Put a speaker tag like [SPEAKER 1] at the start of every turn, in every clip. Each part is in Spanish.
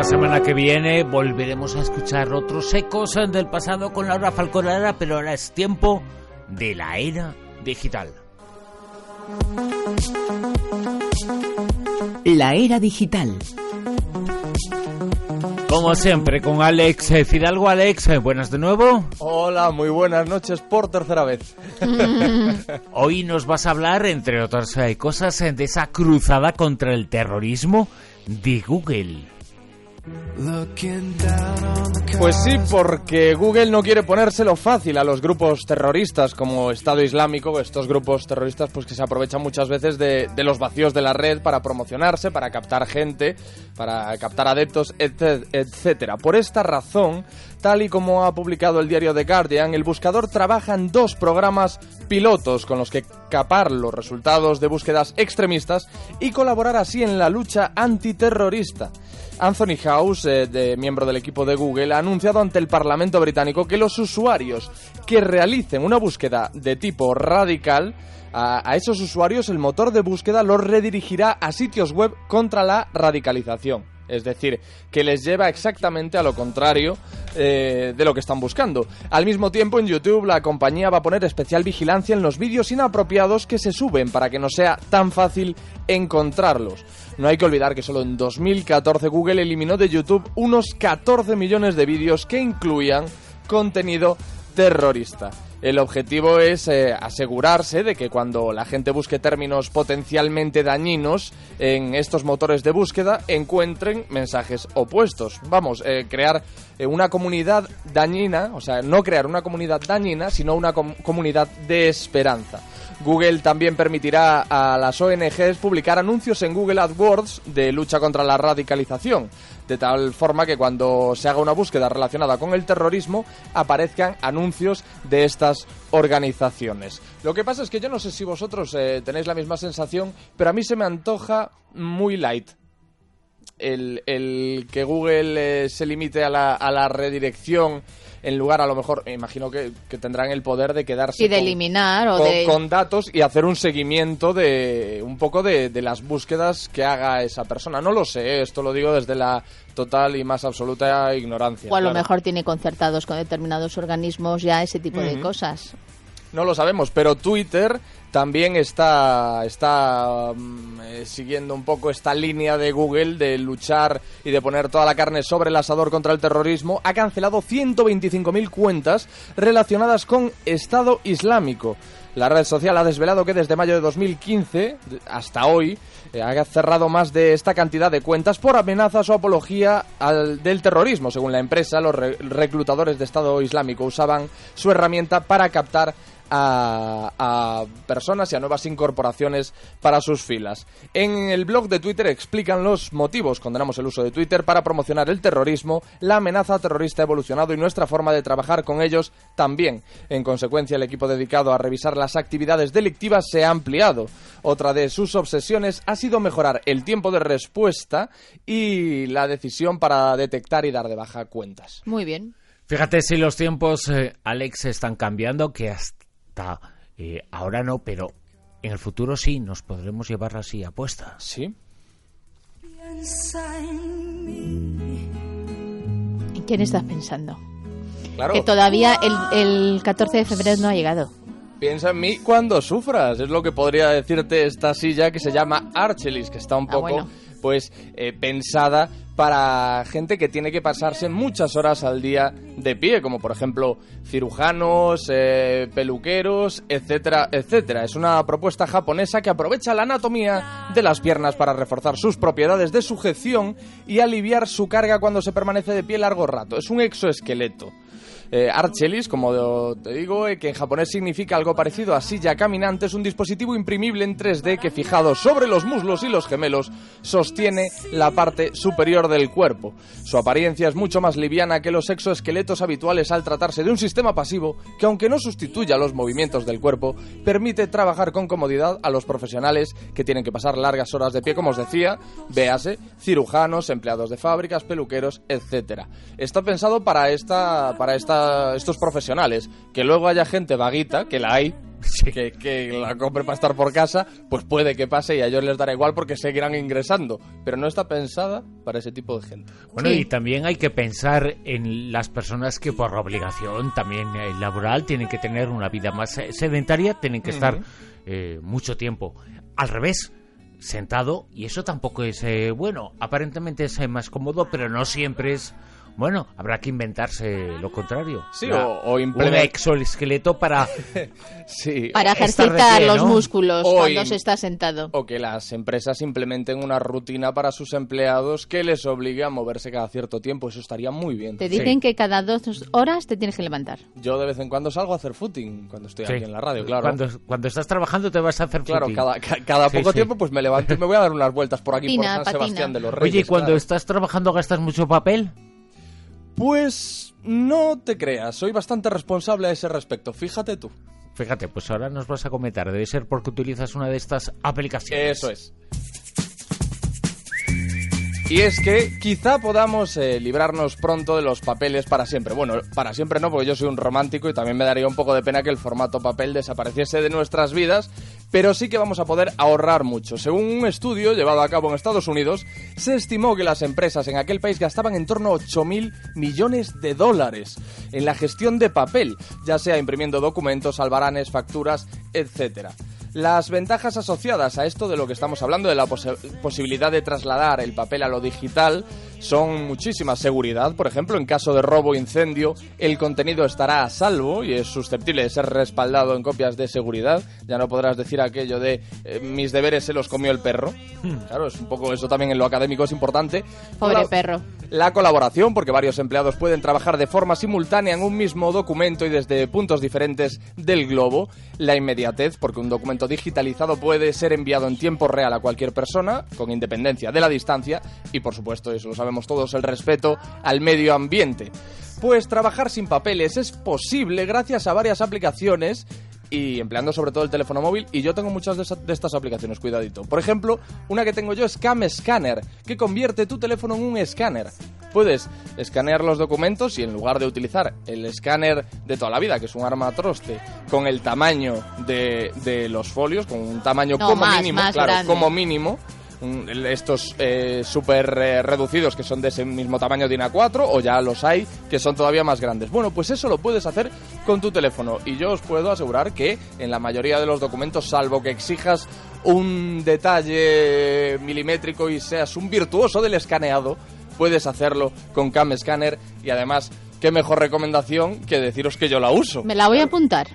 [SPEAKER 1] la semana que viene volveremos a escuchar otros ecos del pasado con Laura Falconara, pero ahora es tiempo de la era digital.
[SPEAKER 2] La era digital.
[SPEAKER 1] Como siempre, con Alex Fidalgo. Alex, buenas de nuevo.
[SPEAKER 3] Hola, muy buenas noches por tercera vez.
[SPEAKER 1] Hoy nos vas a hablar, entre otras eh, cosas, de esa cruzada contra el terrorismo de Google.
[SPEAKER 3] Pues sí, porque Google no quiere ponérselo fácil a los grupos terroristas como Estado Islámico, estos grupos terroristas pues que se aprovechan muchas veces de, los vacíos de la red para promocionarse, para captar gente, para captar adeptos, etcétera. Por esta razón, tal y como ha publicado el diario The Guardian, el buscador trabaja en dos programas pilotos con los que capar los resultados de búsquedas extremistas y colaborar así en la lucha antiterrorista. Anthony House, eh, miembro del equipo de Google, ha anunciado ante el Parlamento británico que los usuarios que realicen una búsqueda de tipo radical a, esos usuarios el motor de búsqueda los redirigirá a sitios web contra la radicalización. Es decir, que les lleva exactamente a lo contrario eh, de lo que están buscando. Al mismo tiempo, en YouTube la compañía va a poner especial vigilancia en los vídeos inapropiados que se suben para que no sea tan fácil encontrarlos. No hay que olvidar que solo en 2014 Google eliminó de YouTube unos 14 millones de vídeos que incluían contenido terrorista. El objetivo es eh, asegurarse de que cuando la gente busque términos potencialmente dañinos en estos motores de búsqueda encuentren mensajes opuestos. Vamos, eh, crear eh, una comunidad dañina, o sea, no crear una comunidad dañina, sino una comunidad de esperanza. Google también permitirá a las ONGs publicar anuncios en Google AdWords de lucha contra la radicalización, de tal forma que cuando se haga una búsqueda relacionada con el terrorismo aparezcan anuncios de estas organizaciones. Lo que pasa es que yo no sé si vosotros eh, tenéis la misma sensación, pero a mí se me antoja muy light. El, que Google eh, se limite a la, a la redirección en lugar a lo mejor, me imagino que, tendrán el poder de quedarse
[SPEAKER 4] y de eliminar o
[SPEAKER 3] con,
[SPEAKER 4] de...
[SPEAKER 3] con, datos y hacer un seguimiento de un poco de, de, las búsquedas que haga esa persona. No lo sé, ¿eh? esto lo digo desde la total y más absoluta ignorancia.
[SPEAKER 4] O a lo mejor tiene concertados con determinados organismos ya ese tipo de cosas.
[SPEAKER 3] No lo sabemos, pero Twitter también está, está mm, eh, siguiendo un poco esta línea de Google de luchar y de poner toda la carne sobre el asador contra el terrorismo. Ha cancelado 125.000 cuentas relacionadas con Estado Islámico. La red social ha desvelado que desde mayo de 2015 hasta hoy eh, ha cerrado más de esta cantidad de cuentas por amenazas o apología al, del terrorismo. Según la empresa, los reclutadores de Estado Islámico usaban su herramienta para captar a, personas y a nuevas incorporaciones para sus filas. En el blog de Twitter explican los motivos, condenamos el uso de Twitter para promocionar el terrorismo, la amenaza terrorista ha evolucionado y nuestra forma de trabajar con ellos también. En consecuencia, el equipo dedicado a revisar las actividades delictivas se ha ampliado. Otra de sus obsesiones ha sido mejorar el tiempo de respuesta y la decisión para detectar y dar de baja cuentas.
[SPEAKER 4] Muy bien.
[SPEAKER 1] Fíjate si los tiempos, eh, Alex, están cambiando, que hasta eh, ahora no, pero en el futuro sí, nos podremos llevar así apuesta.
[SPEAKER 3] Sí.
[SPEAKER 4] ¿En quién estás pensando? Que todavía el, 14 de febrero no ha llegado.
[SPEAKER 3] Piensa en mí cuando sufras, es lo que podría decirte esta silla que se llama Archelis, que está un ah, poco pues eh, pensada para gente que tiene que pasarse muchas horas al día de pie, como por ejemplo cirujanos, eh, peluqueros, etcétera, etcétera. Es una propuesta japonesa que aprovecha la anatomía de las piernas para reforzar sus propiedades de sujeción y aliviar su carga cuando se permanece de pie largo rato. Es un exoesqueleto. Eh, Archelis, como te digo, eh, que en japonés significa algo parecido a silla caminante, es un dispositivo imprimible en 3D que fijado sobre los muslos y los gemelos sostiene la parte superior del cuerpo. Su apariencia es mucho más liviana que los exoesqueletos habituales al tratarse de un sistema pasivo que aunque no sustituya los movimientos del cuerpo, permite trabajar con comodidad a los profesionales que tienen que pasar largas horas de pie, como os decía, véase, cirujanos, empleados de fábricas, peluqueros, etc. Está pensado para esta para esta estos profesionales. Que luego haya gente vaguita, que la hay, que, la compre para estar por casa, pues puede que pase y a ellos les dará igual porque seguirán ingresando. Pero no está pensada para ese tipo de gente.
[SPEAKER 1] Bueno, y también hay que pensar en las personas que por obligación también eh, laboral tienen que tener una vida más eh, sedentaria, tienen que estar eh, mucho tiempo. Al revés, sentado, y eso tampoco es bueno. Aparentemente es más cómodo, pero no siempre es bueno, habrá que inventarse lo contrario.
[SPEAKER 3] Sí, o,
[SPEAKER 1] implementar... Un exoesqueleto para...
[SPEAKER 4] sí. Para ejercitar los músculos cuando se está sentado.
[SPEAKER 3] O que las empresas implementen una rutina para sus empleados que les obligue a moverse cada cierto tiempo. Eso estaría muy bien.
[SPEAKER 4] Te dicen que cada dos horas te tienes que levantar.
[SPEAKER 3] Yo de vez en cuando salgo a hacer footing cuando estoy aquí en la radio, claro.
[SPEAKER 1] Cuando, cuando estás trabajando te vas a hacer
[SPEAKER 3] claro,
[SPEAKER 1] footing.
[SPEAKER 3] Claro, cada, cada poco tiempo pues me levanto y me voy a dar unas vueltas por aquí, por San Sebastián de los Reyes.
[SPEAKER 1] Oye, ¿y cuando estás trabajando gastas mucho papel?
[SPEAKER 3] Pues no te creas, soy bastante responsable a ese respecto, fíjate tú.
[SPEAKER 1] Fíjate, pues ahora nos vas a comentar, debe ser porque utilizas una de estas aplicaciones.
[SPEAKER 3] Eso es. Y es que quizá podamos eh, librarnos pronto de los papeles para siempre. Bueno, para siempre no, porque yo soy un romántico y también me daría un poco de pena que el formato papel desapareciese de nuestras vidas, pero sí que vamos a poder ahorrar mucho. Según un estudio llevado a cabo en Estados Unidos, se estimó que las empresas en aquel país gastaban en torno a 8.000 millones de dólares en la gestión de papel, ya sea imprimiendo documentos, albaranes, facturas, etcétera. Las ventajas asociadas a esto de lo que estamos hablando, de la posibilidad de trasladar el papel a lo digital, son muchísima seguridad. Por ejemplo, en caso de robo o incendio, el contenido estará a salvo y es susceptible de ser respaldado en copias de seguridad. Ya no podrás decir aquello de eh, mis deberes se los comió el perro. Hmm. Claro, es un poco eso también en lo académico es importante.
[SPEAKER 4] Pobre perro.
[SPEAKER 3] La colaboración, porque varios empleados pueden trabajar de forma simultánea en un mismo documento y desde puntos diferentes del globo. La inmediatez, porque un documento digitalizado puede ser enviado en tiempo real a cualquier persona, con independencia de la distancia, y por supuesto, eso lo sabemos todos, el respeto al medio ambiente. Pues trabajar sin papeles es posible gracias a varias aplicaciones y empleando sobre todo el teléfono móvil y yo tengo muchas de, estas aplicaciones, cuidadito. Por ejemplo, una que tengo yo es Cam Scanner, que convierte tu teléfono en un escáner. Puedes escanear los documentos y en lugar de utilizar el escáner de toda la vida, que es un arma troste, con el tamaño de, los folios, con un tamaño como mínimo, claro, como mínimo, estos eh, súper eh, reducidos que son de ese mismo tamaño de INA 4 o ya los hay que son todavía más grandes. Bueno, pues eso lo puedes hacer con tu teléfono y yo os puedo asegurar que en la mayoría de los documentos, salvo que exijas un detalle milimétrico y seas un virtuoso del escaneado, puedes hacerlo con Cam Scanner y además, qué mejor recomendación que deciros que yo la uso.
[SPEAKER 4] Me la voy a apuntar.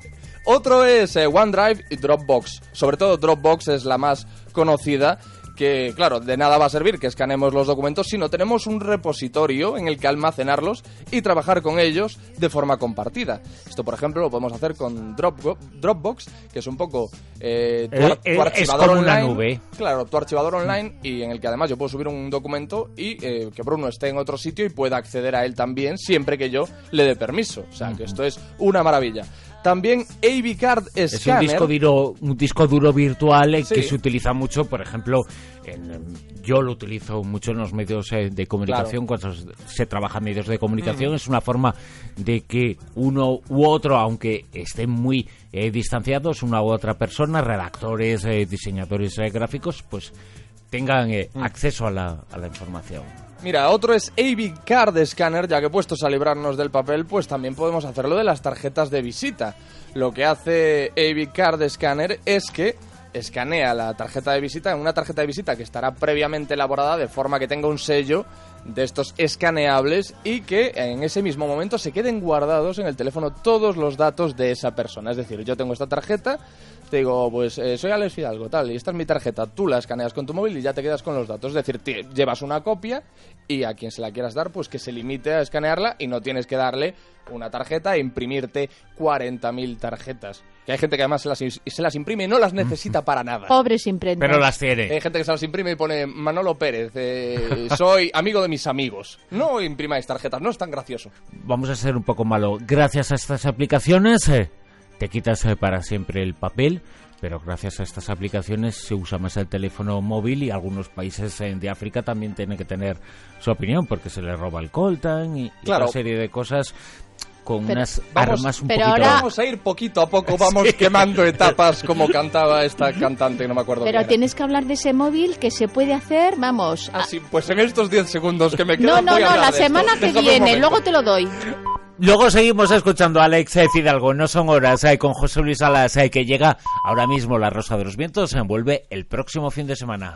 [SPEAKER 3] Otro es eh, OneDrive y Dropbox. Sobre todo Dropbox es la más conocida que, claro, de nada va a servir que escanemos los documentos si no tenemos un repositorio en el que almacenarlos y trabajar con ellos de forma compartida. Esto, por ejemplo, lo podemos hacer con Dropbox, que es un poco eh, tu,
[SPEAKER 1] eh, eh, archivador online. nube.
[SPEAKER 3] Claro, tu archivador online y en el que además yo puedo subir un documento y que Bruno esté en otro sitio y pueda acceder a él también siempre que yo le dé permiso. O sea, que esto es una maravilla. También AV Card Scanner. Es
[SPEAKER 1] un disco duro, un disco duro virtual que se utiliza mucho, por ejemplo, yo lo utilizo mucho en los medios eh, de comunicación, cuando se trabaja en medios de comunicación. Mm. Es una forma de que uno u otro, aunque estén muy eh, distanciados, una u otra persona, redactores, eh, diseñadores gráficos, pues tengan mm. acceso a la, a la información.
[SPEAKER 3] Mira, otro es AV Card Scanner, ya que puestos a librarnos del papel, pues también podemos hacerlo de las tarjetas de visita. Lo que hace AV Card Scanner es que escanea la tarjeta de visita en una tarjeta de visita que estará previamente elaborada de forma que tenga un sello de estos escaneables y que en ese mismo momento se queden guardados en el teléfono todos los datos de esa persona. Es decir, yo tengo esta tarjeta, te digo, pues eh, soy Alex Fidalgo, tal, y esta es mi tarjeta, tú la escaneas con tu móvil y ya te quedas con los datos. Es decir, llevas una copia y a quien se la quieras dar, pues que se limite a escanearla y no tienes que darle una tarjeta e imprimirte 40.000 tarjetas. Que hay gente que además se las, se las imprime y no las necesita para nada.
[SPEAKER 4] Pobres imprenta.
[SPEAKER 1] Pero las tiene.
[SPEAKER 3] Hay gente que se las imprime y pone Manolo Pérez, eh, soy amigo de mis amigos. No imprimáis tarjetas, no es tan gracioso.
[SPEAKER 1] Vamos a ser un poco malo. Gracias a estas aplicaciones eh, te quitas eh, para siempre el papel pero gracias a estas aplicaciones se usa más el teléfono móvil y algunos países de África también tienen que tener su opinión porque se les roba el coltan y, y una serie de cosas con unas armas un
[SPEAKER 3] pero
[SPEAKER 1] poquito...
[SPEAKER 3] Ahora... Vamos a ir poquito a poco, vamos quemando etapas como cantaba esta cantante, no me acuerdo
[SPEAKER 4] Pero tienes que hablar de ese móvil que se puede hacer, vamos...
[SPEAKER 3] Ah, sí, pues en estos 10 segundos que me quedan
[SPEAKER 4] No, no,
[SPEAKER 3] no,
[SPEAKER 4] la semana que viene, luego te lo doy.
[SPEAKER 1] Luego seguimos escuchando a Alex Fidalgo, no son horas, hay con José Luis Alas, que llega ahora mismo La Rosa de los Vientos, se envuelve el próximo fin de semana.